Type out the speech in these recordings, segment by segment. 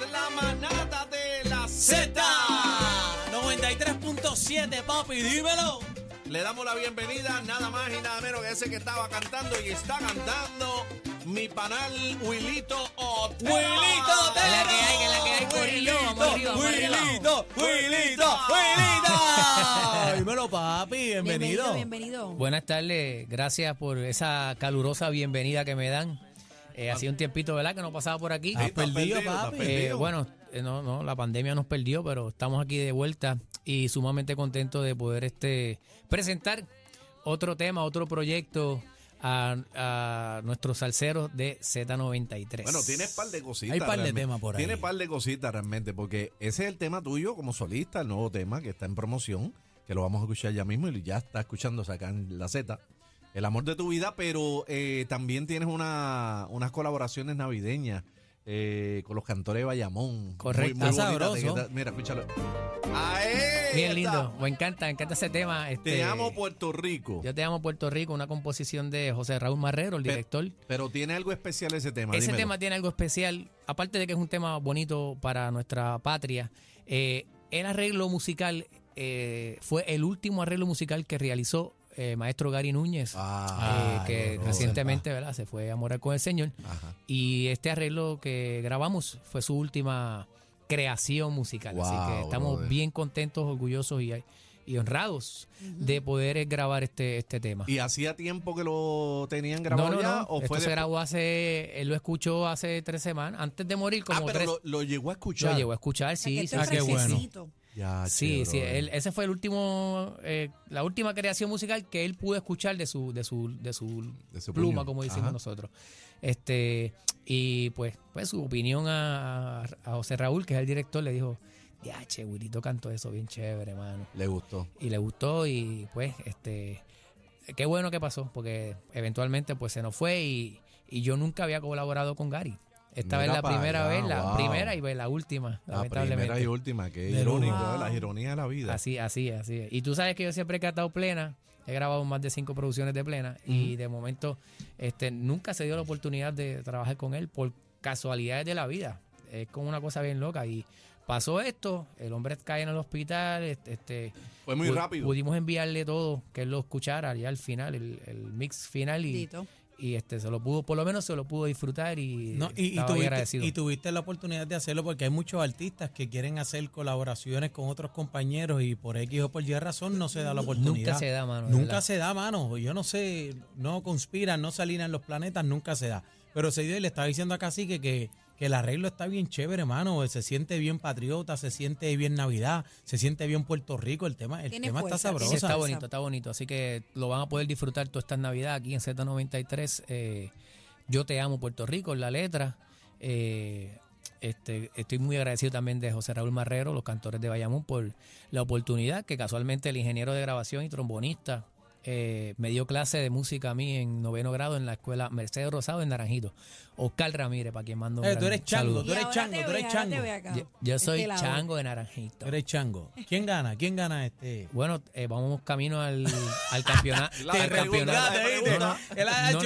Z93, la manada de la Z Z. 93.7, papi, dímelo. Le damos la bienvenida, nada más y nada menos que ese que estaba cantando y está cantando mi panal Wilito Otero. Wilito, Que la que hay, que la que hay, Wilito. Dímelo, papi, bienvenido. bienvenido. Buenas tardes, gracias por esa calurosa bienvenida que me dan. Eh, hacía un tiempito, ¿verdad? Que no pasaba por aquí. Estás estás perdido, perdido, papi. Eh, perdido. bueno, eh, no, no, la pandemia nos perdió, pero estamos aquí de vuelta y sumamente contentos de poder este presentar otro tema, otro proyecto a, a nuestros salseros de Z93. Bueno, tienes par de cositas. Hay par de temas por ahí. Tienes par de cositas realmente, porque ese es el tema tuyo como solista, el nuevo tema que está en promoción, que lo vamos a escuchar ya mismo y ya está escuchándose acá en la Z. El amor de tu vida, pero eh, también tienes una, unas colaboraciones navideñas eh, con los cantores de Bayamón. Correcto. Muy, muy sabroso. está- Mira, escúchalo. Ahí Bien está. lindo, me encanta, me encanta ese tema. Este, Te amo Puerto Rico. Yo te amo Puerto Rico, una composición de José Raúl Marrero, el director. Pero tiene algo especial ese tema. Ese dímelo. tema tiene algo especial, aparte de que es un tema bonito para nuestra patria. eh, el arreglo musical eh, fue el último arreglo musical que realizó eh, maestro Gary Núñez, Ah, eh, que no, no, recientemente ¿verdad? se fue a morar con el Señor. Ajá. Y este arreglo que grabamos fue su última creación musical. Así que estamos brother. bien contentos, orgullosos y, y honrados de poder eh, grabar este, este tema. ¿Y hacía tiempo que lo tenían grabado no, no, ya? no. ¿O Esto fue se después? grabó hace, él lo escuchó hace tres semanas, antes de morir, como Ah, pero tres. lo, lo llegó a escuchar. Lo llegó a escuchar, sí, sí, Ah, sí, qué sí, bueno. Sí. Ya, Sí, él- ese fue el último, eh, la última creación musical que él pudo escuchar de su, de su, de su, De su pluma, puño. como decimos Ajá. nosotros. Este, y pues, pues su opinión a, a José Raúl, que es el director, le dijo, ya, che, Wilito cantó eso bien chévere, mano. Le gustó. Y le gustó y pues, este, qué bueno que pasó, porque eventualmente pues se nos fue y, y yo nunca había colaborado con Gary. Esta vez la primera allá, vez, la wow. primera y la última, La lamentablemente. primera y última, que De irónico, Wow. las ironías de la vida. Así, así, así. es. Y tú sabes que yo siempre he cantado plena. He grabado más de cinco producciones de plena. Y de momento, este, nunca se dio la oportunidad de trabajar con él por casualidades de la vida. Es como una cosa bien loca. Y pasó esto, el hombre cae en el hospital. este, Este, Fue muy pu- rápido. Pudimos enviarle todo, que él lo escuchara ya al final, el, el mix final. Y, Dito. Y este se lo pudo, por lo menos se lo pudo disfrutar y, No, y, estaba tuviste, agradecido. y tuviste la oportunidad de hacerlo porque hay muchos artistas que quieren hacer colaboraciones con otros compañeros y por X o por Y razón no se da la oportunidad. Nunca se da, mano. Nunca verdad. se da, mano. Yo no sé, no conspiran, no se alinean los planetas, nunca se da. Pero se dio y le estaba diciendo a Cacique que, que el arreglo está bien chévere, mano. Se siente bien patriota, se siente bien Navidad, se siente bien Puerto Rico. El tema, el Tiene tema está fuerza, sabroso. Sí, está bonito, está bonito. Así que lo van a poder disfrutar toda esta Navidad aquí en Z93. Eh, Yo te amo, Puerto Rico, en la letra. Eh, este, estoy muy agradecido también de José Raúl Marrero, los cantores de Bayamón, por la oportunidad que casualmente el ingeniero de grabación y trombonista eh, me dio clase de música a mí en noveno grado en la escuela Mercedes Rosado en Naranjito. Oscar Ramírez, para quien mando Eh, tú eres chango, saludo. tú eres chango, tú eres chango. Yo, yo soy Este chango de Naranjito. Tú eres chango. ¿Quién gana? ¿Quién gana este? Bueno, eh, vamos camino al, al campeonato. Al campeonato. la No,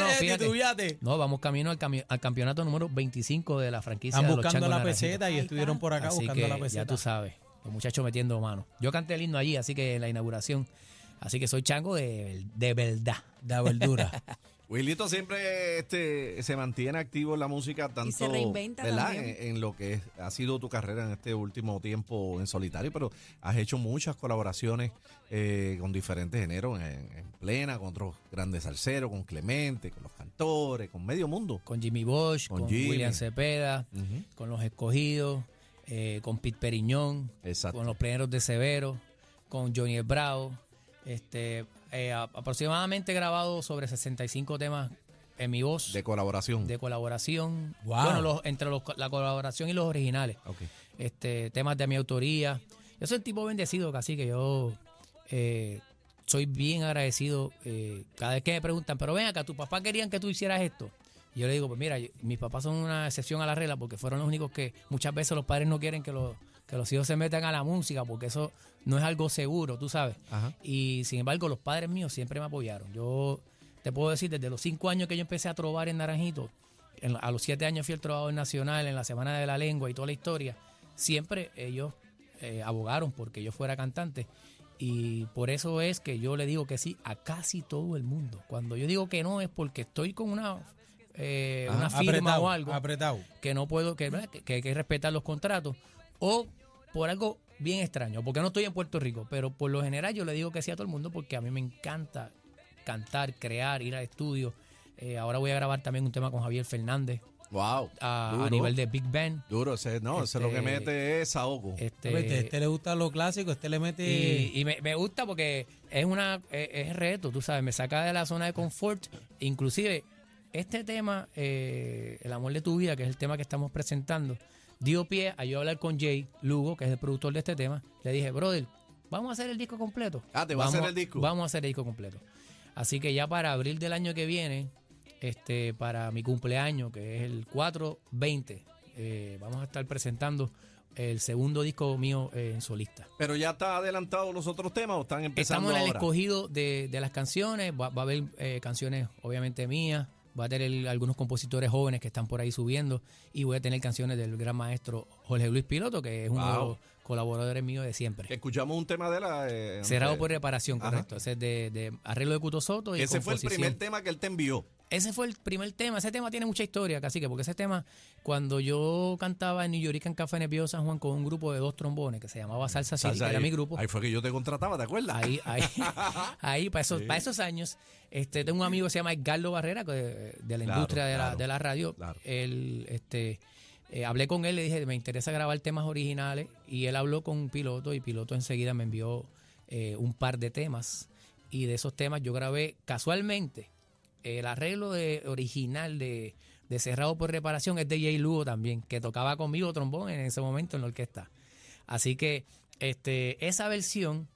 no, eh, eh, fíjate. No, vamos camino al, cami- al campeonato número 25 de la franquicia Están de los buscando la peseta y estuvieron por acá Así buscando que la peseta. ya tú sabes, los muchachos metiendo mano. Yo canté el himno allí, así que en la inauguración. Así que soy chango de, de verdad. Da verdura. Wilito siempre este, se mantiene activo en la música tanto se reinventa ¿verdad? En, en lo que es- ha sido tu carrera en este último tiempo en solitario, pero has hecho muchas colaboraciones eh, con diferentes géneros, en, en plena, con otros grandes salseros, con Clemente, con los cantores, con medio mundo. Con Jimmy Bosch, Con con, Jimmy. William Cepeda, con los escogidos, eh, con Pete Periñón, Exacto. con los pleneros de Severo, con Johnny Bravo. Este, eh, aproximadamente he grabado sobre 65 temas en mi voz De colaboración. de colaboración. Wow. Bueno, los- entre los- la colaboración y los originales. Ok. Este, temas de mi autoría. Yo soy un tipo bendecido, casi que yo eh, soy bien agradecido. eh, cada vez que me preguntan, pero ven acá, ¿tu papá querían que tú hicieras esto? Y yo le digo, pues mira, yo- mis papás son una excepción a la regla porque fueron los únicos que muchas veces los padres no quieren que los, que los hijos se metan a la música porque eso no es algo seguro, tú sabes. Ajá. Y sin embargo, los padres míos siempre me apoyaron. Yo te puedo decir, desde los cinco años que yo empecé a trobar en Naranjito, en- a los siete años fui el trovador nacional en la Semana de la Lengua y toda la historia, siempre ellos eh, abogaron porque yo fuera cantante. Y por eso es que yo le digo que sí a casi todo el mundo. Cuando yo digo que no es porque estoy con una, eh, Ajá. una firma apretado, o algo apretado. que no puedo, que, que hay que respetar los contratos, o por algo bien extraño, porque no estoy en Puerto Rico, pero por lo general yo le digo que sí a todo el mundo porque a mí me encanta cantar, crear, ir al estudio. Eh, ahora voy a grabar también un tema con Javier Fernández Wow. a, nivel de Big Band. Duro, ese, no, ese lo que Este, mete es saoco. Este, Este, este le gusta lo clásico, este le mete... y, y me, me gusta porque es una es, es reto, tú sabes, me saca de la zona de confort. Inclusive, este tema, eh, El amor de tu vida, que es el tema que estamos presentando, dio pie a yo hablar con Jay Lugo, que es el productor de este tema. Le dije, brother, vamos a hacer el disco completo. Ah, ¿te va a Vamos- hacer el disco? Vamos a hacer el disco completo. Así que ya para abril del año que viene, este para mi cumpleaños, que es el 420, eh, vamos a estar presentando el segundo disco mío eh, en solista. Pero ya está adelantado los otros temas o están empezando Estamos en el ahora? escogido de, de las canciones. Va, va a haber eh, canciones, obviamente, mías. Va a tener algunos compositores jóvenes que están por ahí subiendo. Y voy a tener canciones del gran maestro Jorge Luis Piloto, que es uno de Wow. los colaboradores míos de siempre. Escuchamos un tema de la... eh, Cerrado por reparación, correcto. Ese es de, de arreglo de Cuto Soto y Ese fue el primer tema que él te envió. Ese fue el primer tema. Ese tema tiene mucha historia, casi que porque ese tema, cuando yo cantaba en New York en Café Nepío San Juan con un grupo de dos trombones que se llamaba Salsa City, que era mi grupo. Ahí fue que yo te contrataba, ¿te acuerdas? Ahí, ahí, ahí para esos, para esos años, este, tengo un amigo que se llama Edgardo Barrera, que de, de la Claro, industria de, la, de la radio. claro. Él, este, eh, hablé con él, le dije, me interesa grabar temas originales, y él habló con Piloto, y Piloto enseguida me envió eh, un par de temas, y de esos temas yo grabé casualmente el arreglo de, original de, de Cerrado por Reparación es de Jay Lugo también, que tocaba conmigo trombón en ese momento en la orquesta. Así que este, esa versión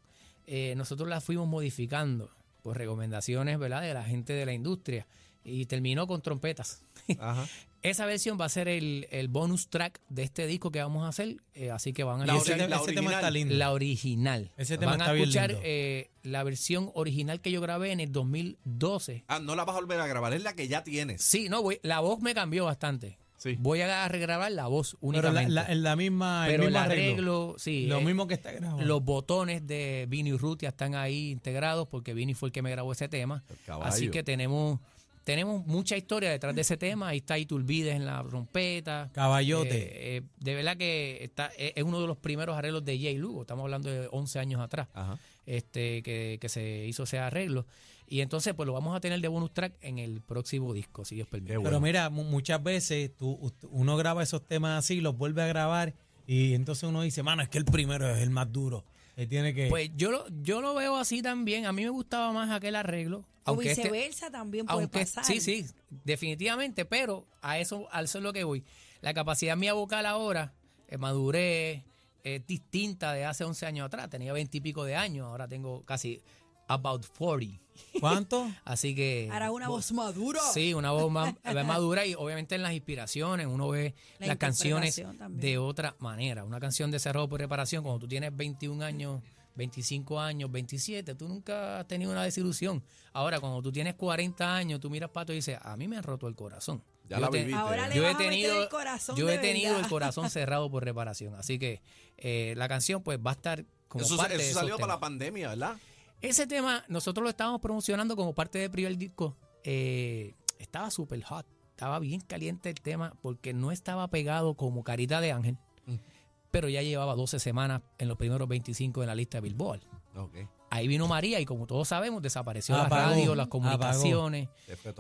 eh, nosotros la fuimos modificando por recomendaciones ¿verdad? de la gente de la industria y terminó con trompetas. Ajá. Esa versión va a ser el, el bonus track de este disco que vamos a hacer, eh, así que van a La ese, ori- la ese tema está original. lindo. la original. Ese tema van está a bien escuchar lindo. eh, la versión original que yo grabé en el 2012 Ah, no la vas a volver a grabar, es la que ya tienes. Sí, no, voy, la voz me cambió bastante. Sí. Voy a regrabar la voz Pero la, únicamente. la- en la misma, el Pero mismo el arreglo. arreglo, sí. Lo eh, mismo que está grabado. Los botones de Vini Rutia están ahí integrados porque Vini fue el que me grabó ese tema. El. Así que tenemos tenemos mucha historia detrás de ese tema. Ahí está Iturbides en la trompeta. Caballote. Eh, eh, de verdad que está, es es uno de los primeros arreglos de Jay Lugo. Estamos hablando de 11 años atrás Ajá. este que, que se hizo ese arreglo. Y entonces, pues lo vamos a tener de bonus track en el próximo disco, si Dios permite. Pero mira, mu- muchas veces tú, uno graba esos temas así, los vuelve a grabar y entonces uno dice, mano, es que el primero es el más duro. Él tiene que... Pues yo lo, yo lo veo así también. A mí me gustaba más aquel arreglo. O este- viceversa también puede aunque pasar. sí, sí, definitivamente, pero a eso, a eso es lo que voy. La capacidad mía vocal ahora, eh, madurez, es distinta de hace 11 años atrás. Tenía 20 y pico de años, ahora tengo casi about 40. ¿Cuánto? Así que... Ahora una voz madura. Sí, una voz más, madura y obviamente en las inspiraciones uno ve La las canciones también. de otra manera. Una canción de cerrado por reparación, cuando tú tienes 21 años, 25 años, 27, tú nunca has tenido una desilusión. Ahora, cuando tú tienes 40 años, tú miras pato y dices, a mí me han roto el corazón. Ya Yo la te- viviste. Ahora le yo he tenido, el corazón yo he tenido el corazón cerrado por reparación. Así que eh, la canción pues va a estar como Eso, parte eso de salió para temas. la pandemia, ¿verdad? Ese tema nosotros lo estábamos promocionando como parte del primer disco. Eh, estaba súper hot, estaba bien caliente el tema porque no estaba pegado como Carita de Ángel. Pero ya llevaba 12 semanas en los primeros 25 en la lista de Billboard. Ahí vino María y como todos sabemos desapareció la Apagó, radio, las comunicaciones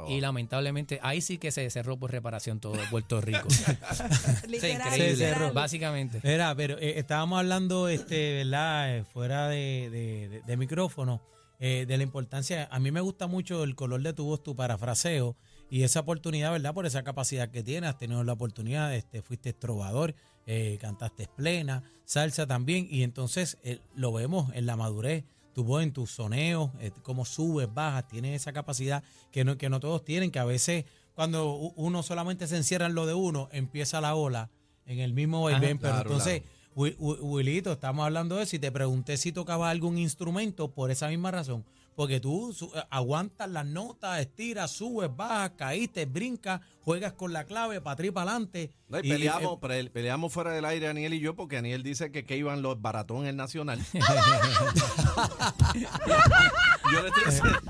y lamentablemente ahí sí que se cerró por reparación todo Puerto Rico. Literal, Se cerró. básicamente. Era, pero eh, estábamos hablando, este, ¿verdad? Eh, fuera de, de- de- de micrófono, eh, de la importancia. A mí me gusta mucho el color de tu voz, tu parafraseo. y esa oportunidad, ¿verdad? Por esa capacidad que tienes, has tenido la oportunidad, este, fuiste trovador, eh, cantaste plena, salsa también, y entonces eh, lo vemos en la madurez, tu voz en tus soneos, eh, cómo subes, bajas, tienes esa capacidad que no, que no todos tienen, que a veces cuando uno solamente se encierra en lo de uno, empieza la ola en el mismo vaivén, pero claro, entonces... Wi- Wilito, estamos hablando de eso y te pregunté si tocaba algún instrumento por esa misma razón. Porque tú eh, aguantas las notas, estiras, subes, bajas, caíste, brincas, juegas con la clave para atrás y para adelante. No, y peleamos, pre- peleamos fuera del aire Aniel y yo porque Aniel dice que que iban los baratón en el Nacional. yo, le estoy diciendo,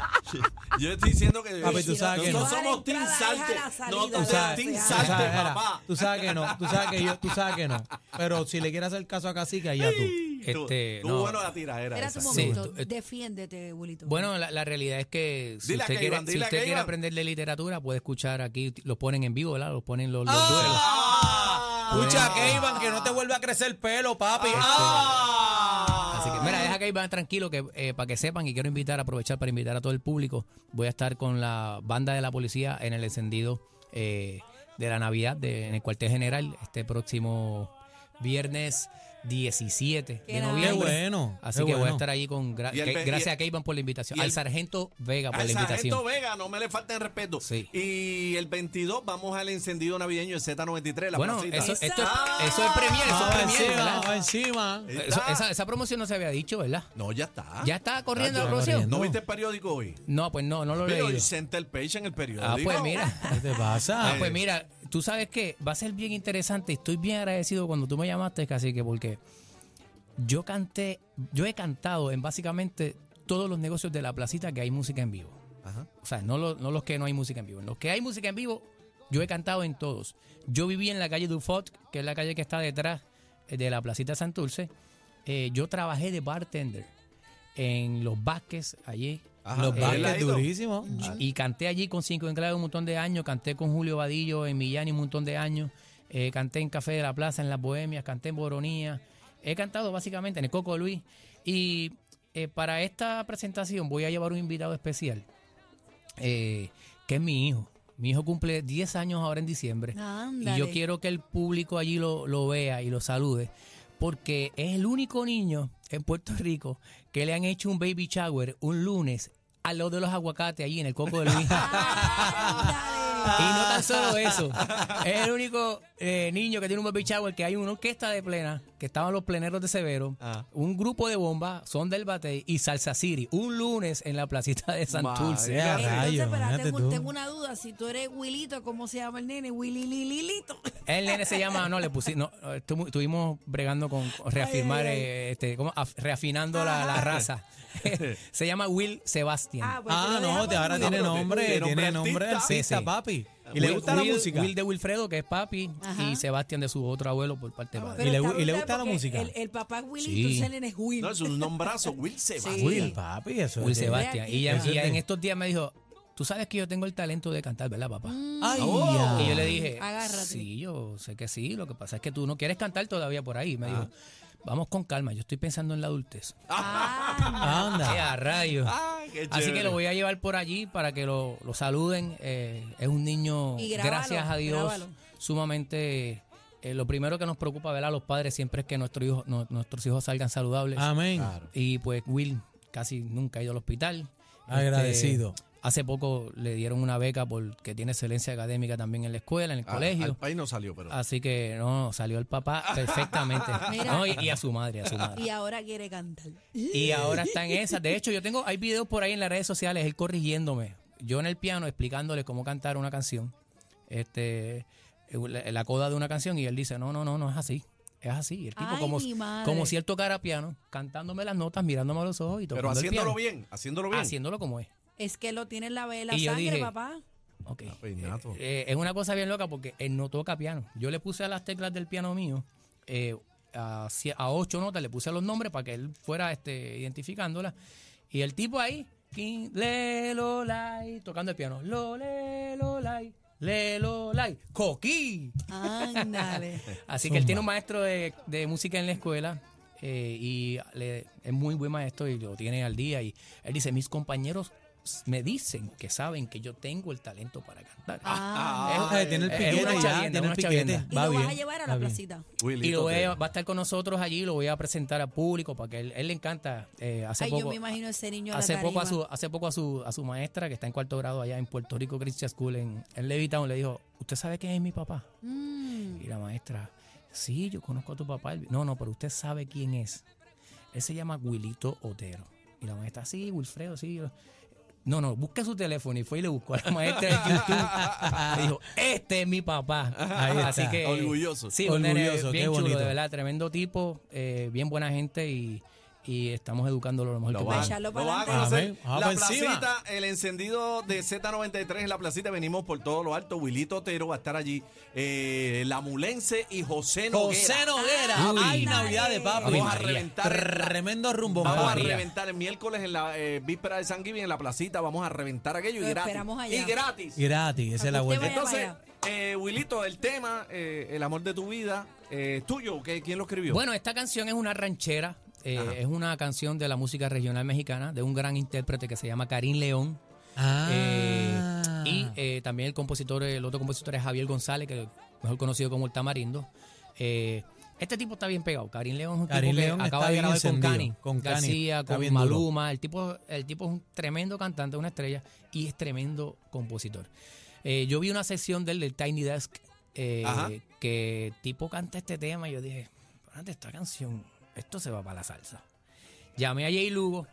yo le estoy diciendo que Papi, tú sabes que no, no. somos Team Salte. No, Tú sabes- Team Salte, sabes, era, papá. tú sabes que no, tú sabes que yo, tú sabes que no. Pero si le quieres hacer caso a Cacique, allá tú. Este, tú, no. bueno la tiradera esa. un Sí, momento. tú- eh, Defiéndete, Wilito. Bueno, la, la realidad es que si Dile usted, quiere, si usted quiere aprender de literatura, puede escuchar aquí, los ponen en vivo, ¿verdad? Los ponen los, los Ah. duelos. ¡Ah! Escucha, Keivan, que no te vuelva a crecer el pelo, papi. ¡Ah! Mira, deja que van tranquilo, que eh, para que sepan, y quiero invitar, aprovechar para invitar a todo el público. Voy a estar con la banda de la policía en el encendido eh, de la Navidad de, en el cuartel general este próximo viernes 17 Qué de noviembre. Qué bueno, Así qué que voy a bueno. estar allí con. gra- Y el que- ve- y gracias a Keivan por la invitación. y Al sargento Vega por Al la invitación. Sargento Vega, no me le falten respeto. Sí. Y el 22 vamos al encendido navideño de Z93, la Bueno, placita. eso, esto, es, eso es premier, eso es Vamos premier, encima, ¿verdad? vamos encima. Ahí Eso- está. esa, esa promoción no se había dicho, ¿verdad? No, ya está. ¿Ya está corriendo la promoción? ¿No viste el periódico hoy? No, pues no, no lo he Pero leído. el center page en el periódico. Ah, pues mira. ¿Qué te pasa? Ah, pues mira, tú sabes que va a ser bien interesante. Estoy bien agradecido cuando tú me llamaste, Cacique, porque yo canté, yo he cantado en básicamente todos los negocios de la placita que hay música en vivo. Ajá. O sea, no, lo- no los que no hay música en vivo. En los que hay música en vivo, yo he cantado en todos. Yo viví en la calle Dufot, que es la calle que está detrás de la placita Santurce. Eh, yo trabajé de bartender en Los Vázquez, allí. Ajá, Los Vázquez durísimos. Y canté allí con Cinco Enclaves un montón de años, canté con Julio Vadillo en Millán un montón de años, eh, canté en Café de la Plaza, en Las Bohemias, canté en Boronía, he cantado básicamente en el Coco Luis. Y eh, para esta presentación voy a llevar un invitado especial, eh, que es mi hijo. Mi hijo cumple 10 años ahora en diciembre. Ándale. Y yo quiero que el público allí lo, lo vea y lo salude, porque es el único niño en Puerto Rico que le han hecho un baby shower un lunes al lado de los aguacates allí en el Coco de Luis. Y no tan solo eso, es el único eh, niño que tiene un baby shower que hay una orquesta de plena, que estaban los pleneros de Severo, Ah. un grupo de bomba, son del Batey y Salsa City, un lunes en la placita de Santurce. Ya, Entonces, espera, imagínate tengo, una duda. Si tú eres Wilito, ¿cómo se llama el nene? Willy Lilito. El nene se llama, no, le pusimos, no, estu- estuvimos bregando con con reafirmar, Ay, ay, ay. eh, este, como af- reafinando la, la raza. se llama Will Sebastian. pues Ah, lo no, te- ahora en tiene nombre, tiene nombre de artista. artista, Sí, sí. papi. ¿Y le Will- gusta la Will- música? Will de Wilfredo, que es papi, Ajá. y Sebastián de su otro abuelo por parte de padre. ¿Y le y gusta la música? El, el papá Sí. ese nene es Will. No, es un nombrazo, Will Sebastián. Will, papi, eso Will es Sebastián. Y, ya, y ya en estos días me dijo, tú sabes que yo tengo el talento de cantar, ¿verdad, papá? Ay, Oh. Y yo le dije, Agárrate. sí, yo sé que sí, lo que pasa es que tú no quieres cantar todavía por ahí. Me dijo, vamos con calma, yo estoy pensando en la adultez. Ah, Anda. ¡Qué a rayos! Ay, qué Así que lo voy a llevar por allí para que lo, lo saluden. Eh, es un niño, grábalo, gracias a Dios, grábalo. sumamente... eh, lo primero que nos preocupa ver a los padres siempre es que nuestros hijos, no- nuestros hijos salgan saludables. Amén. Claro. Y pues Will casi nunca ha ido al hospital. Agradecido. Este, hace poco le dieron una beca porque tiene excelencia académica también en la escuela, en el Ah, colegio. Al país no salió, pero. Así que no, salió el papá perfectamente. Mira. No, y, y a su madre, a su madre. y ahora quiere cantar. Y ahora está en esa. De hecho, yo tengo, hay videos por ahí en las redes sociales, él corrigiéndome. Yo en el piano explicándole cómo cantar una canción. Este, la, la coda de una canción y él dice, no, no, no, no es así. Es así. El tipo Ay, como, como si él tocara piano, cantándome las notas, mirándome a los ojos y tocando pero el haciéndolo piano. bien, haciéndolo bien. Haciéndolo como es. Es que lo tiene en la vela Y yo sangre, dije, papá. Ok. Ah, pues, nato. Eh, es una cosa bien loca porque él no toca piano. Yo le puse a las teclas del piano mío, eh, a, cie- a ocho notas, le puse los nombres para que él fuera este, identificándolas. Y el tipo ahí, kin, le, lo, lai, tocando el piano. Lo, le, lo, lai, le, lo, lai. ¡Coquí! Ándale. Así que él tiene un maestro de, de música en la escuela eh, y le- es muy buen maestro y lo tiene al día. Y él dice, mis compañeros me dicen que saben que yo tengo el talento para cantar. Ah. Tiene el es piquete una chavienda, tiene el una piquete. y Va lo bien, vas a llevar a la bien. placita. Y lo voy a- va a estar con nosotros allí, lo voy a presentar al público para que él, él le encanta. eh, hace Ay, poco, yo me imagino ese niño a la hace poco a su hace poco a su a su maestra que está en cuarto grado allá en Puerto Rico Christian School en, en Levittown le dijo usted sabe quién es mi papá Mm. y la maestra sí yo conozco a tu papá no no pero usted sabe quién es él se llama Wilito Otero y la maestra sí Wilfredo sí no, no, busque su teléfono y fue y le buscó a la maestra de YouTube. Le dijo, este es mi papá. Ahí Así que. Orgulloso. Sí, un nene Orgulloso, bien qué chulo, bonito. de verdad, tremendo tipo, eh, bien buena gente y, y estamos educándolo lo mejor Lo que podemos. echarlo lo para van a conocer. Vamos La placita, el encendido de Z93 en la placita. Venimos por todo lo alto. Wilito Otero va a estar allí. Eh, la Mulense y José Noguera. José Noguera, Uy. ay Navidad de papi. Vamos a reventar. Tremendo rumbo. Vamos a María. reventar el miércoles en la eh, víspera de San Giving en la placita. Vamos a reventar aquello y gratis. esperamos allá. Y gratis. Gratis, esa es la vaya Entonces, eh, Wilito, el tema, eh, el amor de tu vida, eh, tuyo, ¿qué- ¿quién lo escribió? Bueno, esta canción es una ranchera, eh, es una canción de la música regional mexicana de un gran intérprete que se llama Karim León. Ah. Eh, y eh, también el compositor, el otro compositor es Javier González, que es mejor conocido como el Tamarindo. Eh, este tipo está bien pegado. Karim León es un Karim tipo que León acaba está de grabar con Cani, con Cani, García, con duro. Maluma. El tipo, el tipo es un tremendo cantante, una estrella, y es tremendo compositor. Eh, yo vi una sesión del, del Tiny Desk eh, que tipo canta este tema y yo dije, "Espérate, esta canción, esto se va para la salsa. Llamé a Jay Lugo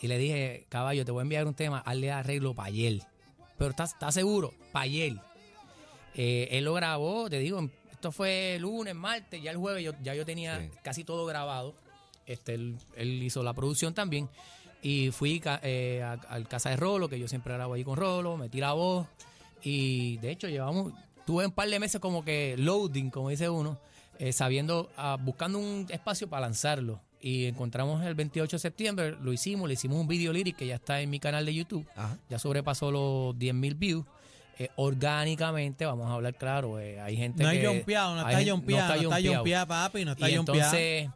y le dije, caballo, te voy a enviar un tema, hazle arreglo para ayer. Pero ¿estás, estás seguro? Para ayer. Eh, él lo grabó, te digo, esto fue lunes, martes, ya el jueves yo, ya yo tenía Sí. casi todo grabado. Este, él, él hizo la producción también. Y fui eh, al casa de Rolo, que yo siempre grabo ahí con Rolo, metí la voz. Y de hecho llevamos, tuve un par de meses como que loading, como dice uno, eh, sabiendo, ah, buscando un espacio para lanzarlo. Y encontramos el 28 de septiembre, lo hicimos, le hicimos un video lyric que ya está en mi canal de YouTube Ajá. ya sobrepasó los 10 mil views. Eh, orgánicamente, vamos a hablar claro, eh, hay gente No hay que... jompeado, no hay está jompeado, no está jompeado, papi, no está Y entonces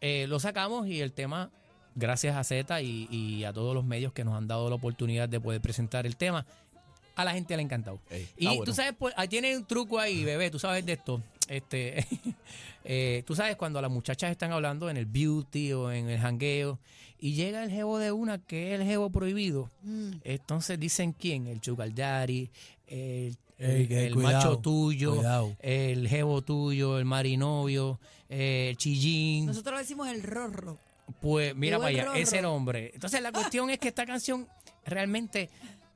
eh, lo sacamos y el tema, gracias a Z y, y a todos los medios que nos han dado la oportunidad de poder presentar el tema, a la gente le ha encantado. Ey, y ah, bueno. tú sabes, pues, ahí tiene un truco ahí, bebé, tú sabes de esto. Este, eh, tú sabes cuando las muchachas están hablando en el beauty o en el jangueo y llega el jevo de una que es el jevo prohibido. Mm. Entonces dicen quién, el sugar daddy, el, Ey, el- que el cuidado, macho tuyo, cuidado. el jevo tuyo, el marinovio, eh, el chillín. Nosotros le decimos el rorro. Pues mira para el allá, rorro. ese nombre. Entonces la cuestión es que esta canción realmente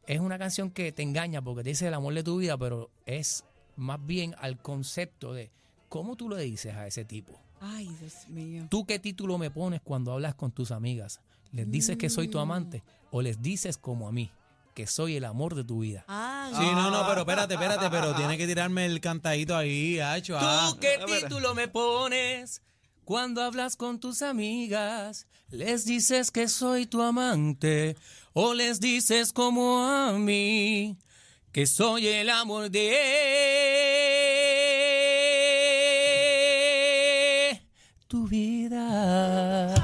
es una canción que te engaña porque te dice el amor de tu vida, pero es más bien al concepto de cómo tú le dices a ese tipo. Ay, Dios mío. ¿Tú qué título me pones cuando hablas con tus amigas? ¿Les dices que soy tu amante o les dices como a mí, que soy el amor de tu vida? Ah, Sí, no, no, pero espérate, espérate, pero tiene que tirarme el cantadito ahí, hacho. ah. ¿Tú qué título me pones cuando hablas con tus amigas? ¿Les dices que soy tu amante o les dices como a mí que soy el amor de tu vida?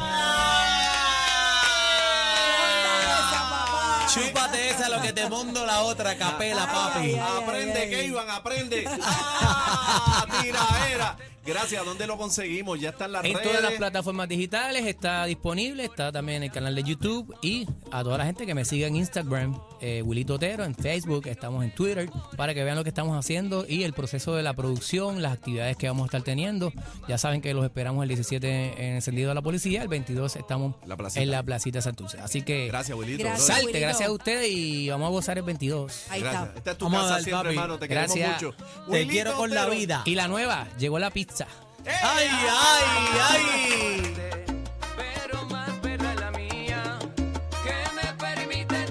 Chúpate esa, lo que te mondo la otra, capela, papi. aprende, que iban, aprende. ¡Ah! Tiraera. Gracias, ¿dónde lo conseguimos? Ya están las En redes. todas las plataformas digitales está disponible, está también en el canal de YouTube y a toda la gente que me siga en Instagram, eh, Wilito Otero, en Facebook, estamos en Twitter, para que vean lo que estamos haciendo y el proceso de la producción, las actividades que vamos a estar teniendo. Ya saben que los esperamos el 17 en encendido de la policía, el 22 estamos La en la placita Santurce. Así que Gracias, Wilito. Gracias. salte, Wilito. gracias a ustedes y vamos a gozar el 22. Ahí Gracias. está. Esta es tu Vamos casa dar, siempre, papi. hermano. Te Gracias. queremos mucho. Te Wilito quiero con la vida. Y la nueva, llegó la pizza. ¡Ay, ay, ay!